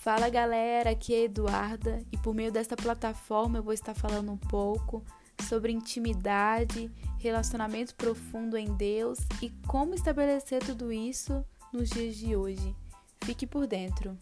Fala galera, aqui é Eduarda e por meio desta plataforma eu vou estar falando um pouco sobre intimidade, relacionamento profundo em Deus e como estabelecer tudo isso nos dias de hoje. Fique por dentro.